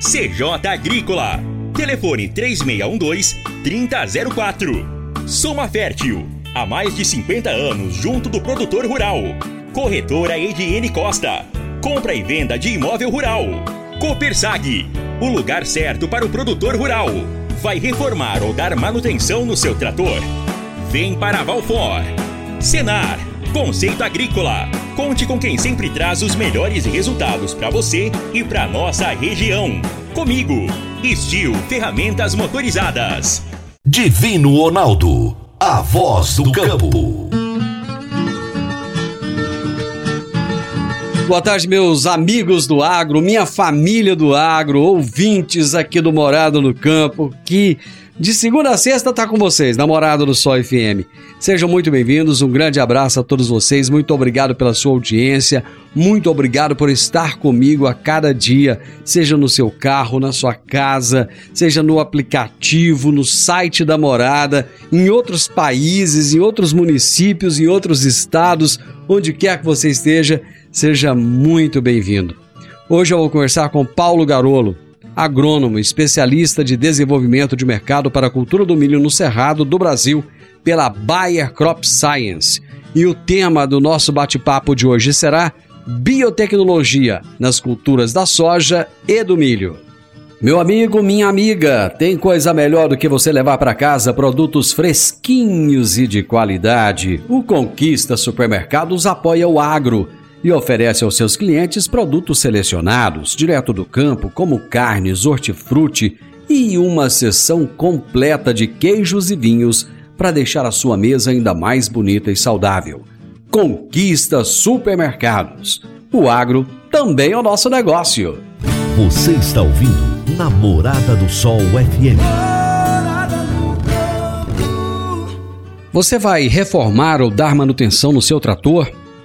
CJ Agrícola. Telefone 3612-3004. Soma Fértil. Há mais de 50 anos junto do produtor rural. Corretora Ediene Costa. Compra e venda de imóvel rural. Copersag. O lugar certo para o produtor rural. Vai reformar ou dar manutenção no seu trator? Vem para Valfor. Senar. Conceito Agrícola. Conte com quem sempre traz os melhores resultados para você e para nossa região. Comigo, Estil Ferramentas Motorizadas. Divino Ronaldo, a voz do campo. Boa tarde, meus amigos do agro, minha família do agro, ouvintes aqui do Morado no Campo, que de segunda a sexta tá com vocês, namorado do Sol FM. Sejam muito bem-vindos, um grande abraço a todos vocês, muito obrigado pela sua audiência, muito obrigado por estar comigo a cada dia, seja no seu carro, na sua casa, seja no aplicativo, no site da morada, em outros países, em outros municípios, em outros estados, onde quer que você esteja, seja muito bem-vindo. Hoje eu vou conversar com Paulo Garolo agrônomo, especialista de desenvolvimento de mercado para a cultura do milho no Cerrado do Brasil pela Bayer Crop Science. E o tema do nosso bate-papo de hoje será biotecnologia nas culturas da soja e do milho. Meu amigo, minha amiga, tem coisa melhor do que você levar para casa produtos fresquinhos e de qualidade. O Conquista Supermercados apoia o agro e oferece aos seus clientes produtos selecionados, direto do campo, como carnes, hortifruti e uma seção completa de queijos e vinhos para deixar a sua mesa ainda mais bonita e saudável. Conquista Supermercados. O agro também é o nosso negócio. Você está ouvindo Namorada do Sol FM. Você vai reformar ou dar manutenção no seu trator?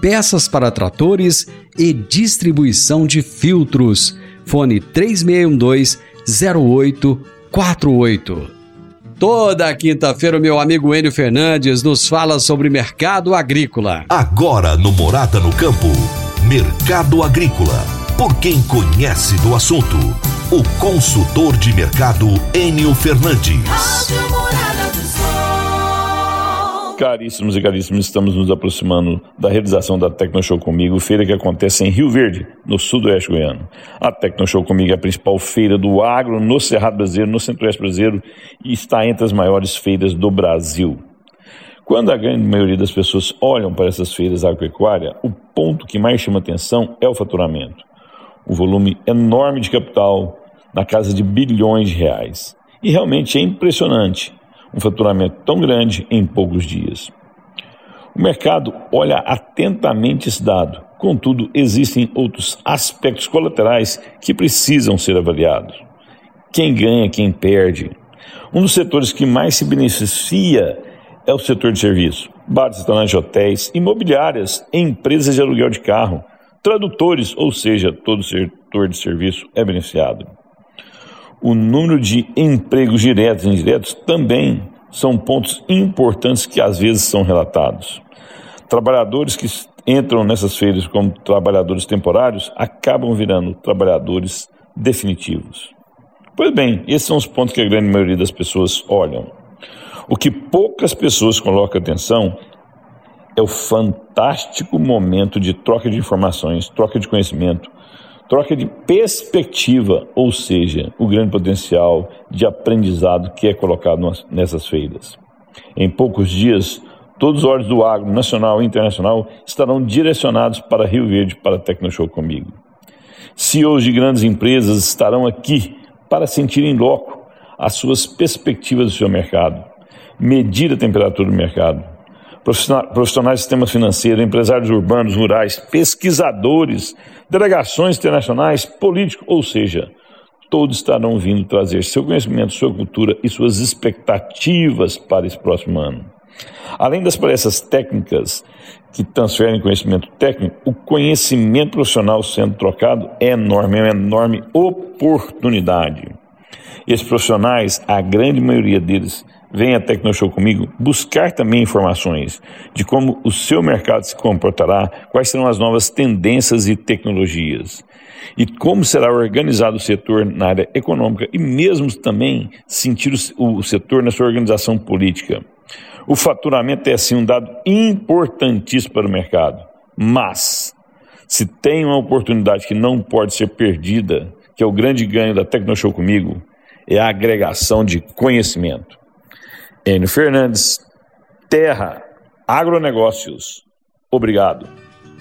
peças para tratores e distribuição de filtros. Fone 3612-0848. Toda quinta-feira, o meu amigo Enio Fernandes nos fala sobre mercado agrícola. Agora no Morada no Campo, Mercado Agrícola. Por quem conhece do assunto, o consultor de mercado Enio Fernandes. Caríssimos e caríssimos, estamos nos aproximando da realização da Tecnoshow Comigo, feira que acontece em Rio Verde, no sudoeste goiano. A Tecnoshow Comigo é a principal feira do agro no Cerrado Brasileiro, no Centro-Oeste Brasileiro e está entre as maiores feiras do Brasil. Quando a grande maioria das pessoas olham para essas feiras agropecuárias, o ponto que mais chama atenção é o faturamento. O volume enorme de capital, na casa de bilhões de reais. E realmente é impressionante um faturamento tão grande em poucos dias. O mercado olha atentamente esse dado, contudo, existem outros aspectos colaterais que precisam ser avaliados. Quem ganha, quem perde. Um dos setores que mais se beneficia é o setor de serviço. Bares, restaurantes, hotéis, imobiliárias, empresas de aluguel de carro, tradutores, ou seja, todo setor de serviço é beneficiado o número de empregos diretos e indiretos também são pontos importantes que às vezes são relatados. Trabalhadores que entram nessas feiras como trabalhadores temporários acabam virando trabalhadores definitivos. Pois bem, esses são os pontos que a grande maioria das pessoas olham. O que poucas pessoas colocam atenção é o fantástico momento de troca de informações, troca de conhecimento, troca de perspectiva, ou seja, o grande potencial de aprendizado que é colocado nessas feiras. Em poucos dias, todos os olhos do agro nacional e internacional estarão direcionados para Rio Verde para Tecnoshow comigo. CEOs de grandes empresas estarão aqui para sentir em loco as suas perspectivas do seu mercado, medir a temperatura do mercado. Profissionais do sistema financeiro, empresários urbanos, rurais, pesquisadores, delegações internacionais, políticos, ou seja, todos estarão vindo trazer seu conhecimento, sua cultura e suas expectativas para esse próximo ano. Além das palestras técnicas que transferem conhecimento técnico, o conhecimento profissional sendo trocado é enorme, é uma enorme oportunidade. Esses profissionais, a grande maioria deles, vem à Tecnoshow comigo buscar também informações de como o seu mercado se comportará, quais serão as novas tendências e tecnologias, e como será organizado o setor na área econômica e mesmo também sentir o setor na sua organização política. O faturamento é assim um dado importantíssimo para o mercado, mas se tem uma oportunidade que não pode ser perdida, que é o grande ganho da Tecnoshow comigo, é a agregação de conhecimento. Enio Fernandes, Terra, Agronegócios. Obrigado.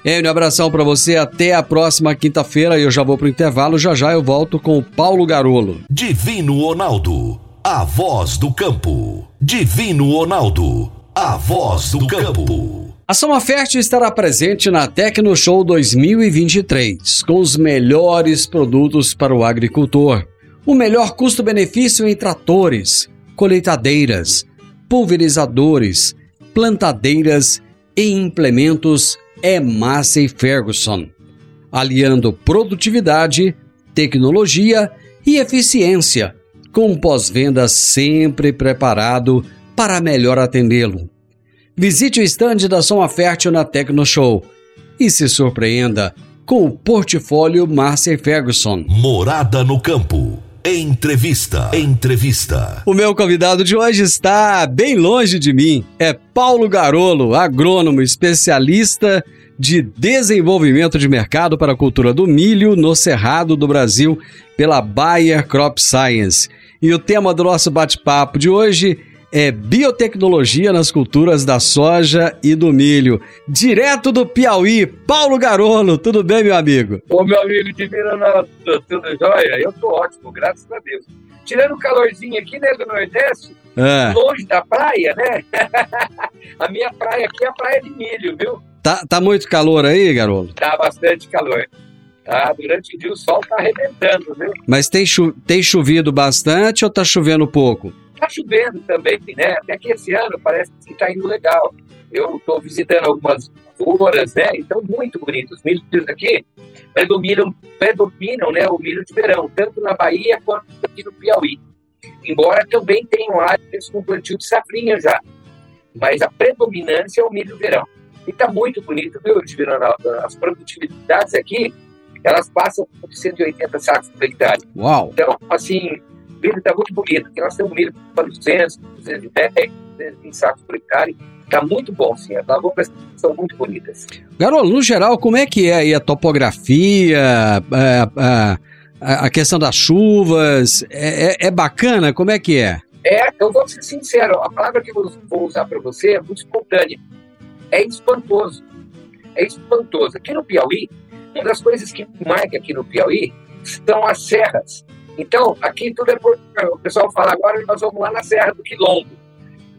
Enio, abração para você. Até a próxima quinta-feira. Eu já vou pro intervalo. Já já eu volto com o Paulo Garolo. Divino Ronaldo, a voz do campo. Divino Ronaldo, a voz do campo. A Soma Fértil estará presente na Tecno Show 2023 com os melhores produtos para o agricultor. O melhor custo-benefício em tratores, colheitadeiras, pulverizadores, plantadeiras e implementos é Massey Ferguson, aliando produtividade, tecnologia e eficiência, com pós-venda sempre preparado para melhor atendê-lo. Visite o estande da Soma Fértil na Tecnoshow e se surpreenda com o portfólio Massey Ferguson. Morada no campo. Entrevista. Entrevista. O meu convidado de hoje está bem longe de mim. É Paulo Garolo, agrônomo especialista de desenvolvimento de mercado para a cultura do milho no Cerrado do Brasil pela Bayer Crop Science. E o tema do nosso bate-papo de hoje é biotecnologia nas culturas da soja e do milho. Direto do Piauí, Paulo Garolo, tudo bem, meu amigo? Ô, meu amigo de Miranalto, tudo jóia? Eu tô ótimo, graças a Deus. Tirando o calorzinho aqui, né, do Nordeste, é. longe da praia, né? a minha praia aqui é a praia de milho, viu? Tá, tá muito calor aí, Garolo? Tá bastante calor. Tá, durante o dia o sol tá arrebentando, viu? Mas tem, tem chovido bastante ou tá chovendo pouco? Está chovendo também, né? Até que esse ano parece que está indo legal. Eu estou visitando algumas lavouras, né? Então, muito bonito. Os milhos aqui predominam, predominam né, o milho de verão, tanto na Bahia quanto aqui no Piauí. Embora também tenham áreas com plantio de safrinha já. Mas a predominância é o milho de verão. E está muito bonito, viu, Ronaldo? As produtividades aqui, elas passam de 180 sacos por hectare. Uau! Então, assim, milho está muito bonito, porque nós temos milho para 200, 210, 220 sacos por hectare. Está muito bom, sim. As lavouras são muito bonitas. Garolo, no geral, como é que é aí a topografia, a, a, a questão das chuvas? É, é, é, bacana? Como é que é? É, eu vou ser sincero, a palavra que eu vou usar para você é muito espontânea. É espantoso. É espantoso. Aqui no Piauí, uma das coisas que marca aqui no Piauí são as serras. Então, aqui tudo é. O pessoal fala agora, nós vamos lá na Serra do Quilombo.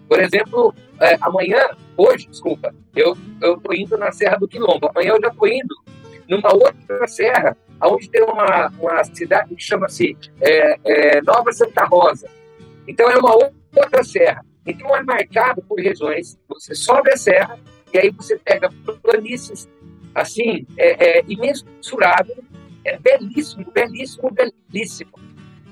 Por exemplo, é, amanhã, hoje, desculpa, eu estou indo na Serra do Quilombo. Amanhã eu já estou indo numa outra serra, onde tem uma, uma cidade que chama-se é, é, Nova Santa Rosa. Então, é uma outra serra. Então, é marcado por regiões. Você sobe a serra e aí você pega planícies, assim, é, é imensurável, é belíssimo, belíssimo, belíssimo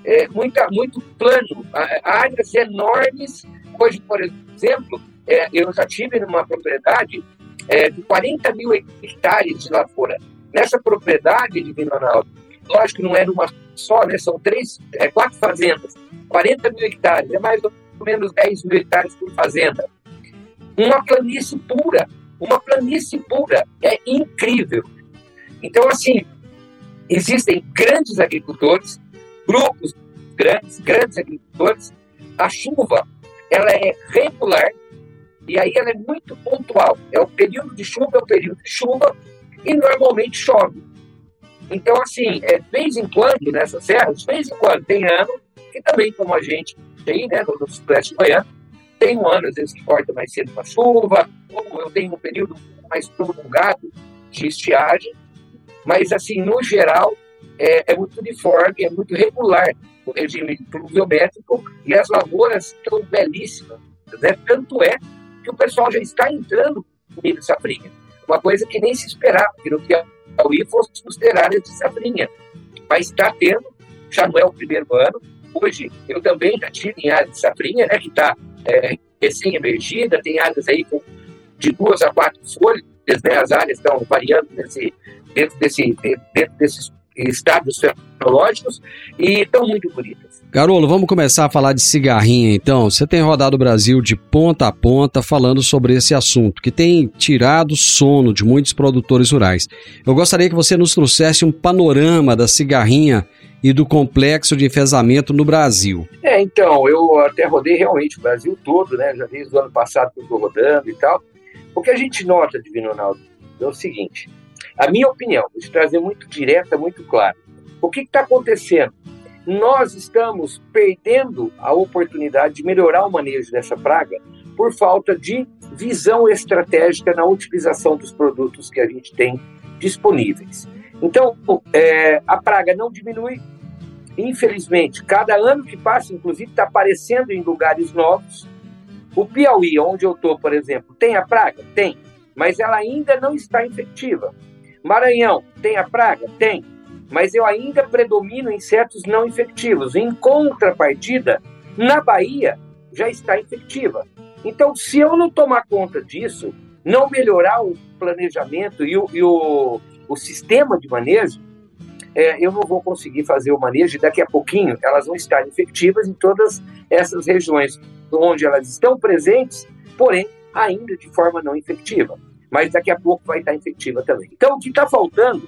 é, muita, muito plano, áreas enormes. Hoje, por exemplo, é, eu já tive numa propriedade é, de 40 mil hectares de lavoura. Nessa propriedade de Ronaldo, lógico que não é numa só, né, são três, é, quatro fazendas, 40 mil hectares, é mais ou menos 10 mil hectares por fazenda. Uma planície pura, uma planície pura, é incrível. Então, assim, existem grandes agricultores, grupos grandes, grandes agricultores. A chuva, ela é regular e aí ela é muito pontual. É o período de chuva, é o período de chuva e normalmente chove. Então, assim, é, de vez em quando, nessas serras, de vez em quando, tem ano que também, como a gente tem, né, no, Sudoeste Goiano, tem um ano, às vezes, que corta mais cedo com a chuva, ou eu tenho um período mais prolongado de estiagem, mas, assim, no geral, é, é muito uniforme, é muito regular o regime pluviométrico e as lavouras estão belíssimas. Né? Tanto é que o pessoal já está entrando no milho safrinha. Uma coisa que nem se esperava, que no Piauí fosse ter áreas de safrinha. Mas está tendo, já não é o primeiro ano. Hoje, eu também já tive em área de safrinha, né, que está é, recém-emergida, tem áreas aí com de duas a quatro folhas, né, as áreas estão variando nesse, dentro, desse, dentro desses estados tecnológicos e estão muito bonitas. Carolo, vamos começar a falar de cigarrinha então. Você tem rodado o Brasil de ponta a ponta falando sobre esse assunto, que tem tirado sono de muitos produtores rurais. Eu gostaria que você nos trouxesse um panorama da cigarrinha e do complexo de enfesamento no Brasil. É, então, eu até rodei realmente o Brasil todo, né? Já desde o ano passado que eu estou rodando e tal. O que a gente nota, Divino Ronaldo, é o seguinte: a minha opinião, vou te trazer muito direta, muito clara. O que está acontecendo? Nós estamos perdendo a oportunidade de melhorar o manejo dessa praga por falta de visão estratégica na utilização dos produtos que a gente tem disponíveis. Então, é, a praga não diminui. Infelizmente, cada ano que passa, inclusive, está aparecendo em lugares novos. O Piauí, onde eu estou, por exemplo, tem a praga? Tem, mas ela ainda não está infectiva. Maranhão, tem a praga? Tem, mas eu ainda predomino em certos não infectivos. Em contrapartida, na Bahia já está infectiva. Então, se eu não tomar conta disso, não melhorar o planejamento e o, e o, o sistema de manejo, é, eu não vou conseguir fazer o manejo e daqui a pouquinho elas vão estar infectivas em todas essas regiões onde elas estão presentes, porém ainda de forma não infectiva. Mas daqui a pouco vai estar infectiva também. Então o que está faltando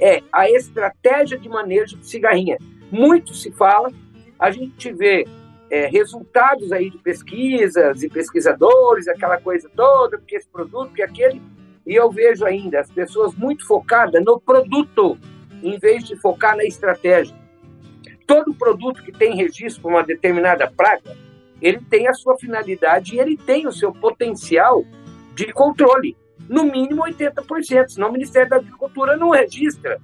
é a estratégia de manejo de cigarrinha. Muito se fala, a gente vê é, resultados aí de pesquisas e pesquisadores, aquela coisa toda, porque esse produto, porque aquele, e eu vejo ainda as pessoas muito focadas no produto, em vez de focar na estratégia. Todo produto que tem registro para uma determinada praga, ele tem a sua finalidade e ele tem o seu potencial de controle. No mínimo 80%, senão o Ministério da Agricultura não registra.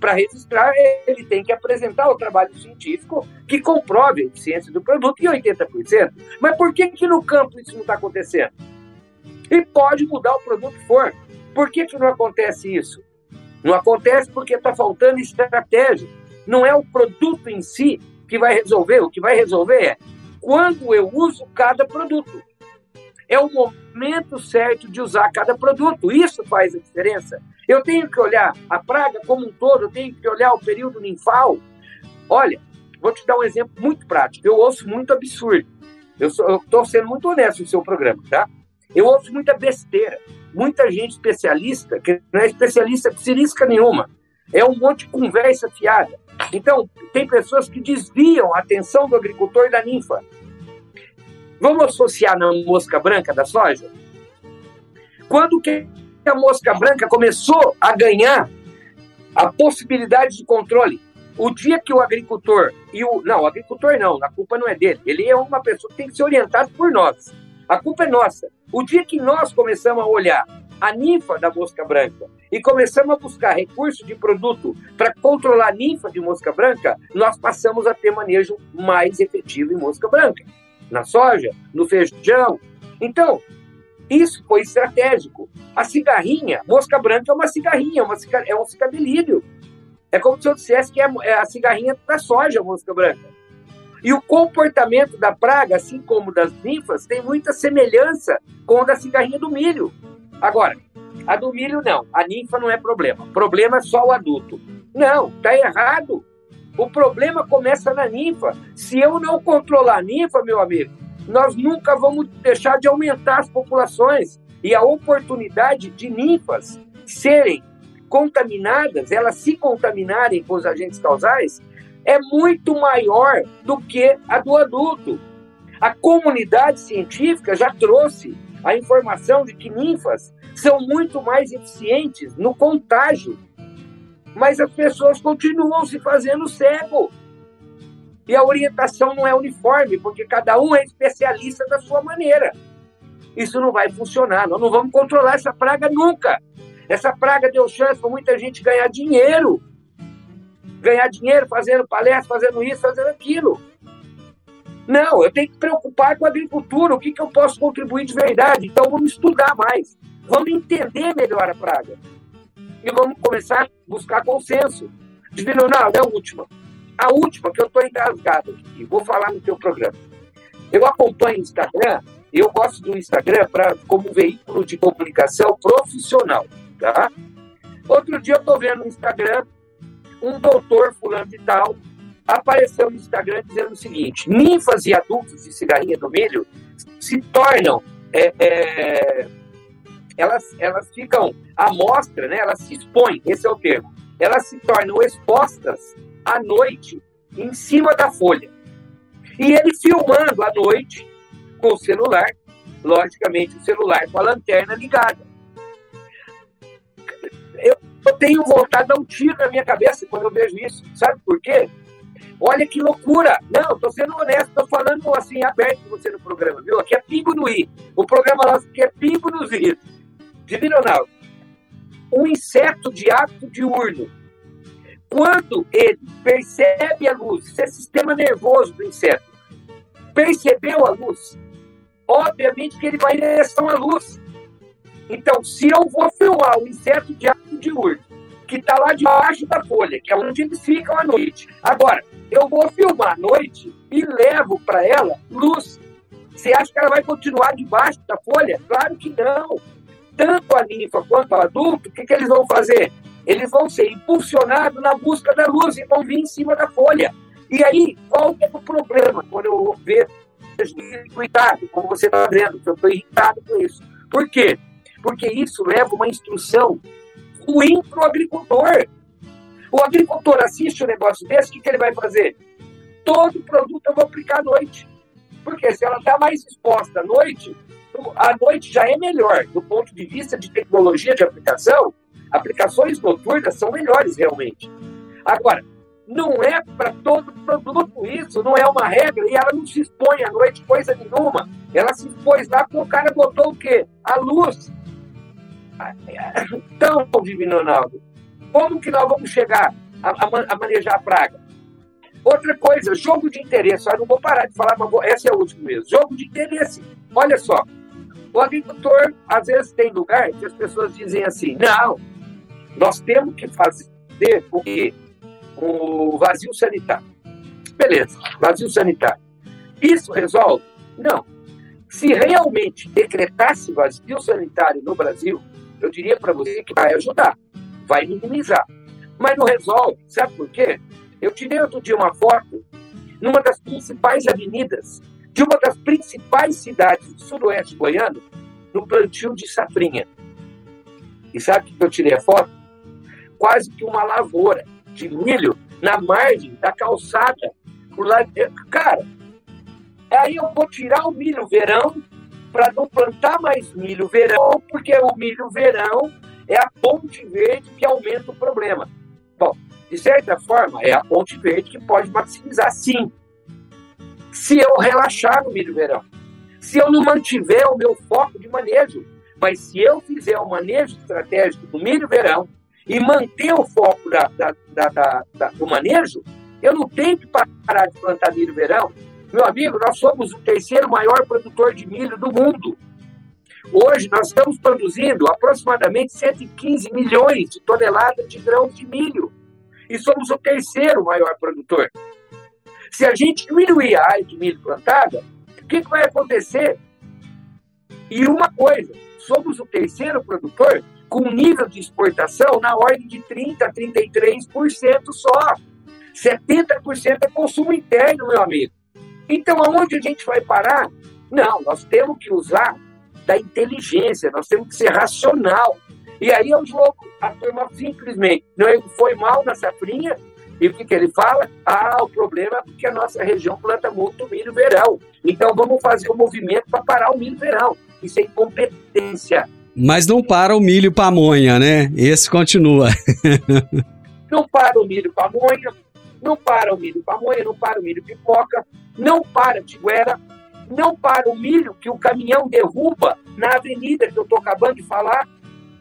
Para registrar, ele tem que apresentar o trabalho científico que comprove a eficiência do produto em 80%. Mas por que, que no campo isso não está acontecendo? E pode mudar o produto for. Por que, que não acontece isso? Não acontece porque está faltando estratégia. Não é o produto em si que vai resolver. O que vai resolver é quando eu uso cada produto. É o momento certo de usar cada produto. Isso faz a diferença. Eu tenho que olhar a praga como um todo, eu tenho que olhar o período ninfal. Olha, vou te dar um exemplo muito prático. Eu ouço muito absurdo. Eu estou sendo muito honesto no seu programa, tá? Eu ouço muita besteira, muita gente especialista, que não é especialista psirisca nenhuma, é um monte de conversa fiada. Então, tem pessoas que desviam a atenção do agricultor da ninfa. Vamos associar na mosca branca da soja? Quando que a mosca branca começou a ganhar a possibilidade de controle? O dia que o agricultor e o. Não, o agricultor não, a culpa não é dele. Ele é uma pessoa que tem que ser orientado por nós. A culpa é nossa. O dia que nós começamos a olhar a ninfa da mosca branca e começamos a buscar recursos de produto para controlar a ninfa de mosca branca, nós passamos a ter manejo mais efetivo em mosca branca. Na soja, no feijão. Então, isso foi estratégico. A cigarrinha, mosca branca é uma cigarrinha, é, uma é um cigarrilho. É como se eu dissesse que é, é a cigarrinha da soja, mosca branca. E o comportamento da praga, assim como das ninfas, tem muita semelhança com o da cigarrinha do milho. Agora, a do milho não, a ninfa não é problema. Problema é só o adulto. Não, tá errado. O problema começa na ninfa. Se eu não controlar a ninfa, meu amigo, nós nunca vamos deixar de aumentar as populações e a oportunidade de ninfas serem contaminadas, elas se contaminarem com os agentes causais, é muito maior do que a do adulto. A comunidade científica já trouxe a informação de que ninfas são muito mais eficientes no contágio, mas as pessoas continuam se fazendo cego. E a orientação não é uniforme, porque cada um é especialista da sua maneira. Isso não vai funcionar. Nós não vamos controlar essa praga nunca. Essa praga deu chance para muita gente ganhar dinheiro. Ganhar dinheiro fazendo palestra, fazendo isso, fazendo aquilo. Não, eu tenho que preocupar com a agricultura, o que, que eu posso contribuir de verdade. Então vamos estudar mais, vamos entender melhor a praga. E vamos começar a buscar consenso. Divino Ronaldo, é a última. A última, que eu estou engasgado aqui, vou falar no teu programa. Eu acompanho o Instagram, eu gosto do Instagram pra, como veículo de comunicação profissional. Tá? Outro dia eu estou vendo no Instagram um doutor fulano de tal apareceu no Instagram dizendo o seguinte: ninfas e adultos de cigarrinha do milho se tornam. É, é, elas, elas ficam à mostra, né? elas se expõem, esse é o termo. Elas se tornam expostas à noite em cima da folha. E ele filmando à noite com o celular, logicamente o celular com a lanterna ligada. Eu, tenho vontade de dar um tiro na minha cabeça quando eu vejo isso. Sabe por quê? Olha que loucura! Não, estou sendo honesto, estou falando assim, aberto com você no programa, viu? Aqui é pingo no i. O programa nosso aqui é pingo nos is. Divino Ronaldo, um inseto de hábito diurno, quando ele percebe a luz, esse é sistema nervoso do inseto, percebeu a luz, obviamente que ele vai em direção à luz. Então, se eu vou filmar o inseto de hábito diurno, que está lá debaixo da folha, que é onde eles ficam à noite. Agora, eu vou filmar à noite e levo para ela luz. Você acha que ela vai continuar debaixo da folha? Claro que não. Tanto a ninfa quanto o adulto, o que, que eles vão fazer? Eles vão ser impulsionados na busca da luz e vão vir em cima da folha. E aí, qual é o problema quando eu vejo cuidado, como você está vendo, que eu estou irritado com isso? Por quê? Porque isso leva uma instrução ruim para o agricultor. O agricultor assiste um negócio desse, o que, que ele vai fazer? Todo produto eu vou aplicar à noite. Porque se ela está mais exposta à noite, a noite já é melhor do ponto de vista de tecnologia de aplicação. Aplicações noturnas são melhores realmente. Agora, não é para todo produto isso, não é uma regra, e ela não se expõe à noite coisa nenhuma. Ela se expôs lá porque o cara botou o quê? A luz. Então, Divino Ronaldo, como que nós vamos chegar a, a, a, manejar a praga? Outra coisa, jogo de interesse. Eu não vou parar de falar, mas vou, essa é a última mesmo. Jogo de interesse. Olha só, o agricultor, às vezes, tem lugar que as pessoas dizem assim: não, nós temos que fazer o quê? O vazio sanitário. Beleza, vazio sanitário. Isso resolve? Não. Se realmente decretasse vazio sanitário no Brasil, eu diria para você que vai ajudar, vai minimizar. Mas não resolve. Sabe por quê? Eu tirei outro dia uma foto numa das principais avenidas de uma das principais cidades do sudoeste goiano, no plantio de safrinha. E sabe que eu tirei a foto? Quase que uma lavoura de milho na margem da calçada. Por lá. Cara, aí eu vou tirar o milho verão para não plantar mais milho verão, porque o milho verão é a ponte verde que aumenta o problema. Bom, de certa forma, é a ponte verde que pode maximizar sim. Se eu relaxar no milho verão, se eu não mantiver o meu foco de manejo, mas se eu fizer o manejo estratégico do milho verão e manter o foco da, da, da, do manejo, eu não tenho que parar de plantar milho verão meu amigo, nós somos o terceiro maior produtor de milho do mundo. Hoje nós estamos produzindo aproximadamente 115 milhões de toneladas de grãos de milho. E somos o terceiro maior produtor. Se a gente diminuir a área de milho plantada, o que, que vai acontecer? E uma coisa, somos o terceiro produtor com nível de exportação na ordem de 30% a 33% só. 70% é consumo interno, meu amigo. Então, aonde a gente vai parar? Não, nós temos que usar da inteligência, nós temos que ser racional. E aí um jogo. A turma simplesmente não ele foi mal na safrinha. E o que, que ele fala? Ah, o problema é que a nossa região planta muito milho verão. Então vamos fazer um movimento para parar o milho verão. Isso é incompetência. Mas não para o milho pamonha, né? Esse continua. não para o milho pamonha, não para o milho pamonha, não para o milho pipoca, não para tiguera, não para o milho que o caminhão derruba na avenida que eu estou acabando de falar,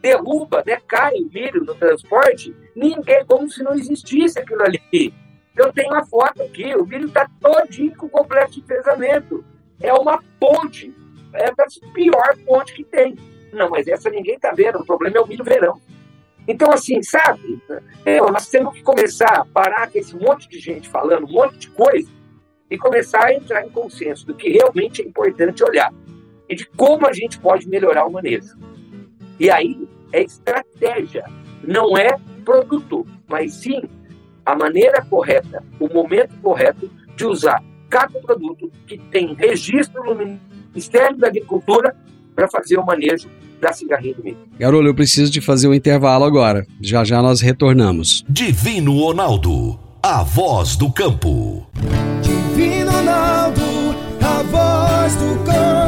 derruba, né, cai o milho no transporte, ninguém, como se não existisse aquilo ali. Eu tenho uma foto aqui, o milho está todinho com complexo de pesamento. É uma ponte, é a pior ponte que tem. Não, mas essa ninguém está vendo, o problema é o milho verão. Então, assim, sabe, é, nós temos que começar a parar com esse monte de gente falando um monte de coisa e começar a entrar em consenso do que realmente é importante olhar e de como a gente pode melhorar o manejo. E aí é estratégia, não é produto, mas sim a maneira correta, o momento correto de usar cada produto que tem registro no Ministério da Agricultura para fazer o manejo da cigarrinha do milho. Garolo, eu preciso de fazer o um intervalo agora. Já já nós retornamos. Divino Ronaldo, a voz do campo. Divino Ronaldo, a voz do campo.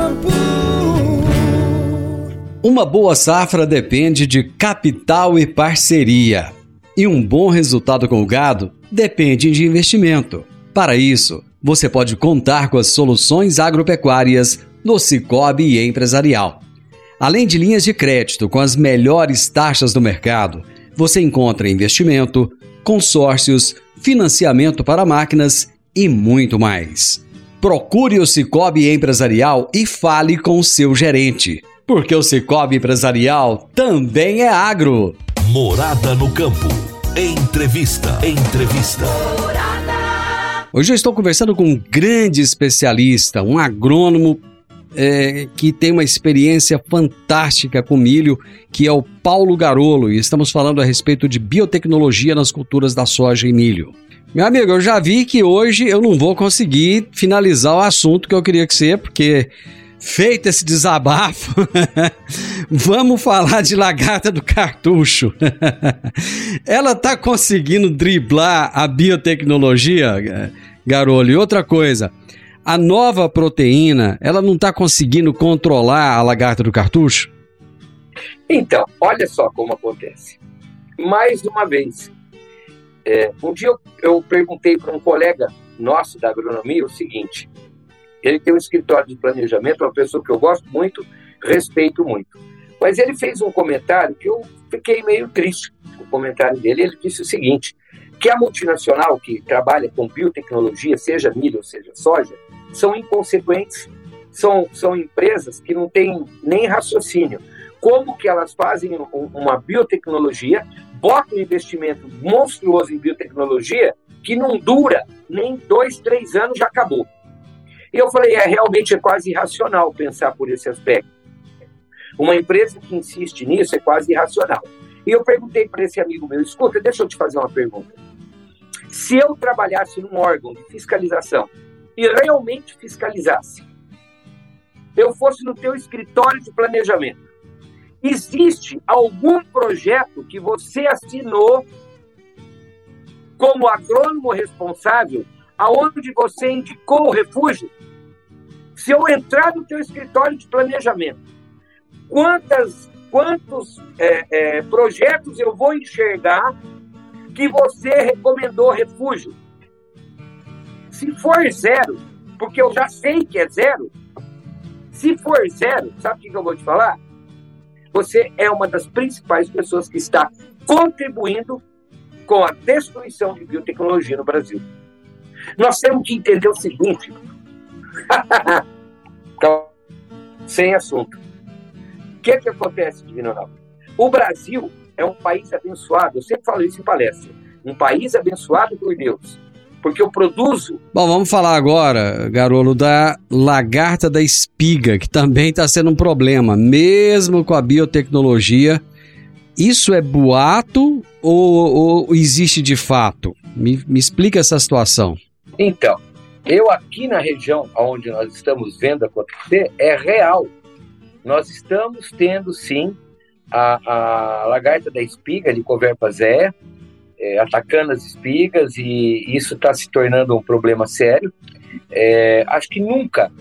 Uma boa safra depende de capital e parceria. E um bom resultado com o gado depende de investimento. Para isso, você pode contar com as soluções agropecuárias do Cicobi Empresarial. Além de linhas de crédito com as melhores taxas do mercado, você encontra investimento, consórcios, financiamento para máquinas e muito mais. Procure o Cicobi Empresarial e fale com o seu gerente, porque o Cicobi Empresarial também é agro. Morada no campo. Entrevista. Entrevista. Hoje eu estou conversando com um grande especialista, um agrônomo é, que tem uma experiência fantástica com milho, que é o Paulo Garolo, e estamos falando a respeito de biotecnologia nas culturas da soja e milho. Meu amigo, eu já vi que hoje eu não vou conseguir finalizar o assunto que eu queria que ser, porque feito esse desabafo, vamos falar de lagarta do cartucho. Ela está conseguindo driblar a biotecnologia, Garolo? E outra coisa, a nova proteína, ela não está conseguindo controlar a lagarta do cartucho? Então, olha só como acontece. Mais uma vez, é, um dia eu, eu perguntei para um colega nosso da agronomia o seguinte: ele tem um escritório de planejamento, uma pessoa que eu gosto muito, respeito muito. Mas ele fez um comentário que eu fiquei meio triste com o comentário dele. Ele disse o seguinte: que a multinacional que trabalha com biotecnologia, seja milho ou seja soja, são inconsequentes, são, são empresas que não têm nem raciocínio. Como que elas fazem uma biotecnologia, botam um investimento monstruoso em biotecnologia que não dura nem dois, três anos, já acabou. E eu falei, é realmente é quase irracional pensar por esse aspecto. Uma empresa que insiste nisso é quase irracional. E eu perguntei para esse amigo meu, escuta, deixa eu te fazer uma pergunta. Se eu trabalhasse num órgão de fiscalização e realmente fiscalizasse, eu fosse no teu escritório de planejamento, existe algum projeto que você assinou como agrônomo responsável, aonde você indicou o refúgio? Se eu entrar no teu escritório de planejamento, quantas, quantos é, é, projetos eu vou enxergar que você recomendou refúgio? Se for zero, porque eu já sei que é zero, se for zero, sabe o que eu vou te falar? Você é uma das principais pessoas que está contribuindo com a destruição de biotecnologia no Brasil. Nós temos que entender o seguinte: sem assunto. O que, é que acontece, Divino Ronaldo? O Brasil é um país abençoado, eu sempre falo isso em palestra. Um país abençoado por Deus porque eu produzo. Bom, vamos falar agora, Garolo, da lagarta da espiga, que também está sendo um problema, mesmo com a biotecnologia. Isso é boato ou, ou existe de fato? Me, me explica essa situação. Então, eu aqui na região onde nós estamos vendo acontecer, é real. Nós estamos tendo, sim, a, a lagarta da espiga, de Coverpa zé, é, atacando as espigas e isso está se tornando um problema sério. É, acho que nunca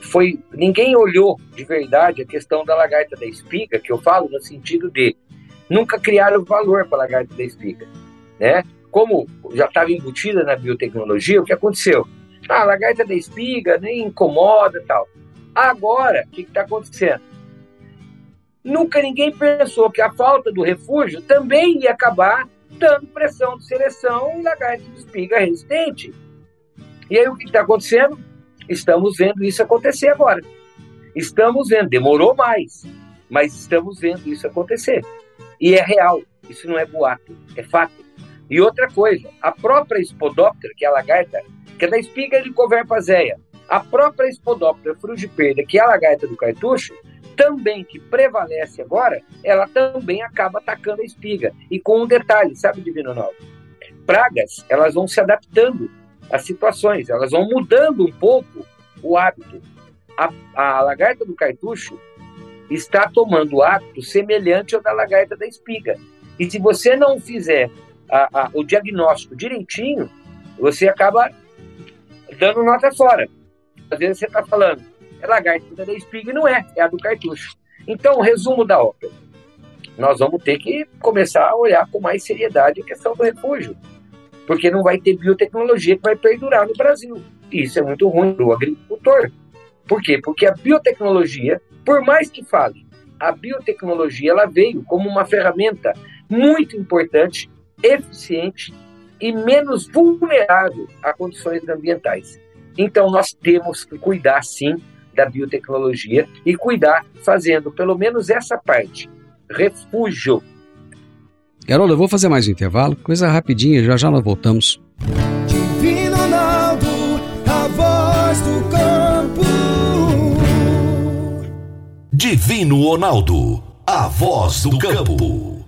foi ninguém olhou de verdade a questão da lagarta da espiga, que eu falo no sentido de nunca criaram valor para a lagarta da espiga, né? Como já estava embutida na biotecnologia, o que aconteceu? Ah, lagarta da espiga nem incomoda tal. Agora, o que está acontecendo? Nunca ninguém pensou que a falta do refúgio também ia acabar dando pressão de seleção em lagarta de espiga resistente. E aí o que está acontecendo? Estamos vendo isso acontecer agora. Estamos vendo, demorou mais, mas estamos vendo isso acontecer. E é real, isso não é boato, é fato. E outra coisa, a própria Spodoptera, que é a lagarta, que é da espiga de Coverpazéia, a própria Spodoptera frugiperda, que é a lagarta do cartucho, também que prevalece agora, ela também acaba atacando a espiga. E com um detalhe, sabe, Divino Ronaldo? Pragas, elas vão se adaptando às situações, elas vão mudando um pouco o hábito. A, a lagarta do cartucho está tomando hábito semelhante ao da lagarta da espiga. E se você não fizer a, a, o diagnóstico direitinho, você acaba dando nota fora. Às vezes você está falando, é lagarta da espiga e não é, é a do cartucho. Então, resumo da ópera. Nós vamos ter que começar a olhar com mais seriedade a questão do refúgio, porque não vai ter biotecnologia que vai perdurar no Brasil. E isso é muito ruim para o agricultor. Por quê? Porque a biotecnologia, por mais que fale, a biotecnologia ela veio como uma ferramenta muito importante, eficiente e menos vulnerável a condições ambientais. Então nós temos que cuidar sim da biotecnologia e cuidar fazendo pelo menos essa parte. Refúgio. Carol, eu vou fazer mais um intervalo, coisa rapidinha, já já nós voltamos. Divino Ronaldo, a voz do campo. Divino Ronaldo, a voz do campo.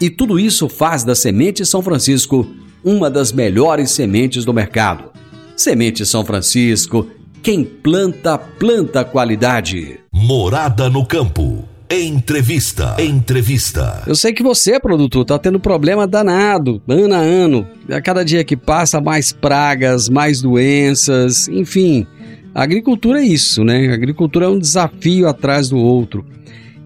E tudo isso faz da Semente São Francisco uma das melhores sementes do mercado. Semente São Francisco quem planta, planta qualidade. Morada no campo. Entrevista. Entrevista. Eu sei que você, produtor, tá tendo problema danado, ano a ano. A cada dia que passa, mais pragas, mais doenças, enfim. A agricultura é isso, né? A agricultura é um desafio atrás do outro.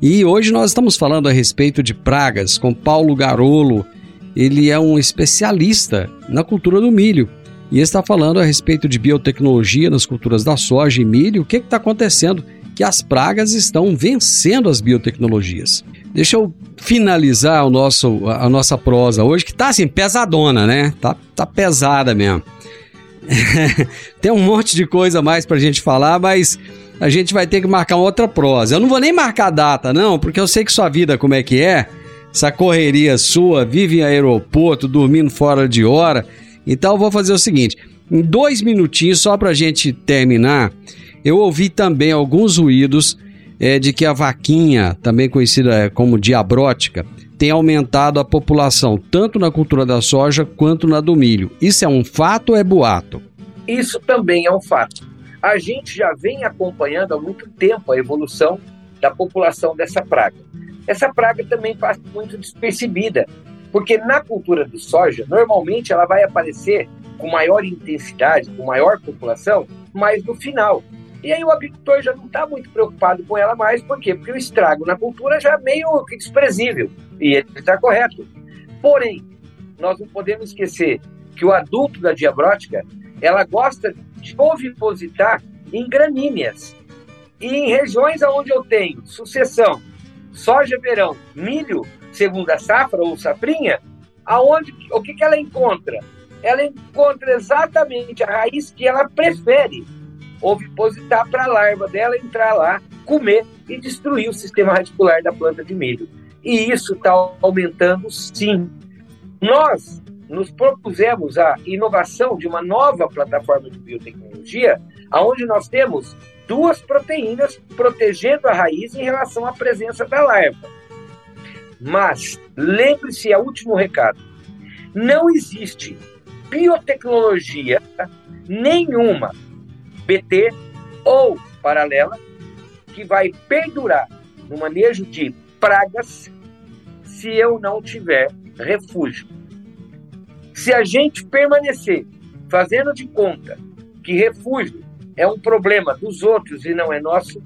E hoje nós estamos falando a respeito de pragas com Paulo Garolo. Ele é um especialista na cultura do milho e está falando a respeito de biotecnologia nas culturas da soja e milho. O que está acontecendo? Que as pragas estão vencendo as biotecnologias. Deixa eu finalizar o nosso, a nossa prosa hoje, que está assim, pesadona, né? Tá, tá pesada mesmo. Tem um monte de coisa mais para a gente falar, mas a gente vai ter que marcar outra prosa. Eu não vou nem marcar data, não, porque eu sei que sua vida como é que é, essa correria sua, vive em aeroporto, dormindo fora de hora. Então eu vou fazer o seguinte: em dois minutinhos, só para a gente terminar, eu ouvi também alguns ruídos é, de que a vaquinha, também conhecida como diabrótica, tem aumentado a população, tanto na cultura da soja quanto na do milho. Isso é um fato ou é boato? Isso também é um fato. A gente já vem acompanhando há muito tempo a evolução da população dessa praga. Essa praga também passa muito despercebida, porque na cultura do soja, normalmente ela vai aparecer com maior intensidade, com maior população, mas no final. E aí o agricultor já não está muito preocupado com ela mais, por quê? Porque o estrago na cultura já é meio que desprezível, e ele está correto. Porém, nós não podemos esquecer que o adulto da diabrótica, ela gosta de ovipositar em gramíneas. E em regiões onde eu tenho sucessão, soja verão, milho, segunda safra ou safrinha, aonde o que, que ela encontra? Ela encontra exatamente a raiz que ela prefere ovipositar para a larva dela entrar lá, comer e destruir o sistema radicular da planta de milho. E isso está aumentando sim. Nós nos propusemos a inovação de uma nova plataforma de biotecnologia, aonde nós temos duas proteínas protegendo a raiz em relação à presença da larva. Mas lembre-se, é o último recado: não existe biotecnologia nenhuma, BT ou paralela, que vai perdurar no manejo de pragas se eu não tiver refúgio. Se a gente permanecer fazendo de conta que refúgio é um problema dos outros e não é nosso,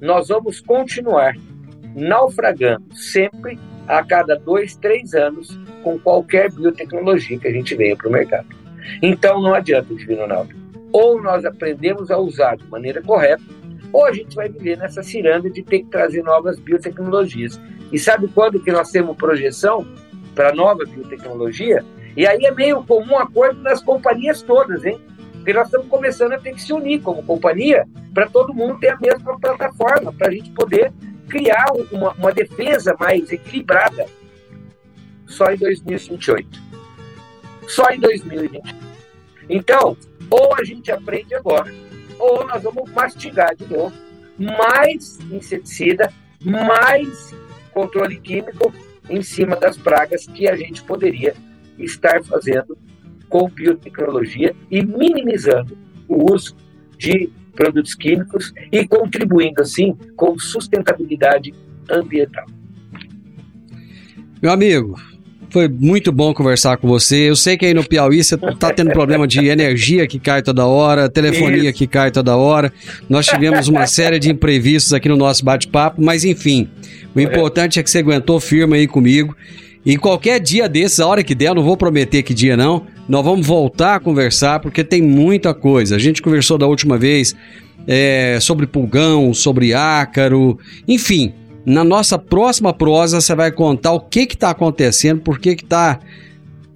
nós vamos continuar naufragando sempre a cada dois, três anos com qualquer biotecnologia que a gente venha para o mercado. Então não adianta, Divino Ronaldo. Ou nós aprendemos a usar de maneira correta, ou a gente vai viver nessa ciranda de ter que trazer novas biotecnologias. E sabe quando que nós temos projeção para nova biotecnologia? E aí é meio comum acordo nas companhias todas, hein? Porque nós estamos começando a ter que se unir como companhia para todo mundo ter a mesma plataforma, para a gente poder criar uma, uma defesa mais equilibrada. Só em 2028. Só em 2020. Então, ou a gente aprende agora, ou nós vamos mastigar de novo mais inseticida, mais controle químico em cima das pragas que a gente poderia estar fazendo com biotecnologia e minimizando o uso de produtos químicos e contribuindo assim com sustentabilidade ambiental. Meu amigo, foi muito bom conversar com você. Eu sei que aí no Piauí você está tendo problema de energia que cai toda hora, telefonia Isso. que cai toda hora. Nós tivemos uma série de imprevistos aqui no nosso bate-papo, mas enfim, o importante é que você aguentou firme aí comigo. E qualquer dia desses, a hora que der, não vou prometer que dia não, nós vamos voltar a conversar porque tem muita coisa. A gente conversou da última vez é, sobre pulgão, sobre ácaro, enfim. Na nossa próxima prosa você vai contar o que está acontecendo, por que está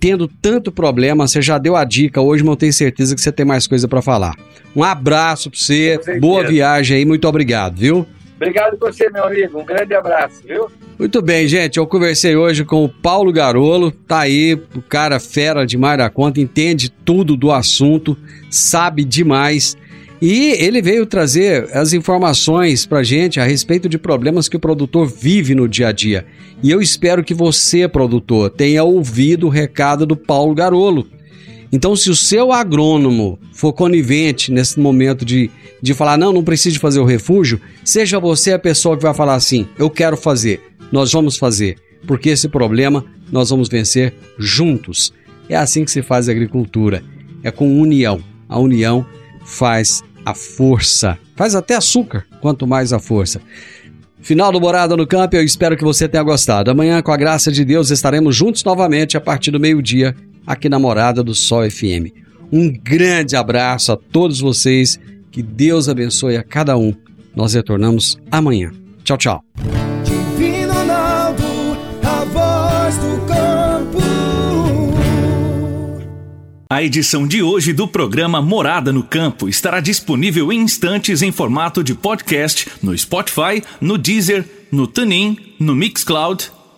tendo tanto problema. Você já deu a dica hoje, mas eu tenho certeza que você tem mais coisa para falar. Um abraço para você, boa viagem aí, muito obrigado, viu? Obrigado você, meu amigo. Um grande abraço, viu? Muito bem, gente. Eu conversei hoje com o Paulo Garolo. Tá aí, o cara fera demais da conta, entende tudo do assunto, sabe demais. E ele veio trazer as informações pra gente a respeito de problemas que o produtor vive no dia a dia. E eu espero que você, produtor, tenha ouvido o recado do Paulo Garolo. Então, se o seu agrônomo for conivente nesse momento de, de falar, não, não precisa fazer o refúgio, seja você a pessoa que vai falar assim: eu quero fazer, nós vamos fazer, porque esse problema nós vamos vencer juntos. É assim que se faz agricultura, é com união. A união faz a força, faz até açúcar, quanto mais a força. Final do Morada no Campo, eu espero que você tenha gostado. Amanhã, com a graça de Deus, estaremos juntos novamente a partir do meio-dia aqui na Morada do Sol FM. Um grande abraço a todos vocês, que Deus abençoe a cada um. Nós retornamos amanhã. Tchau, tchau. Divino Ronaldo, a voz do campo. A edição de hoje do programa Morada no Campo estará disponível em instantes em formato de podcast no Spotify, no Deezer, no TuneIn, no Mixcloud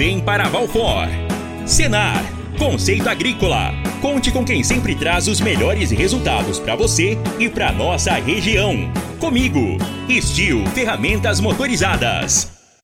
Vem para Valfor. Senar, conceito agrícola. Conte com quem sempre traz os melhores resultados para você e para nossa região. Comigo, Estil Ferramentas Motorizadas.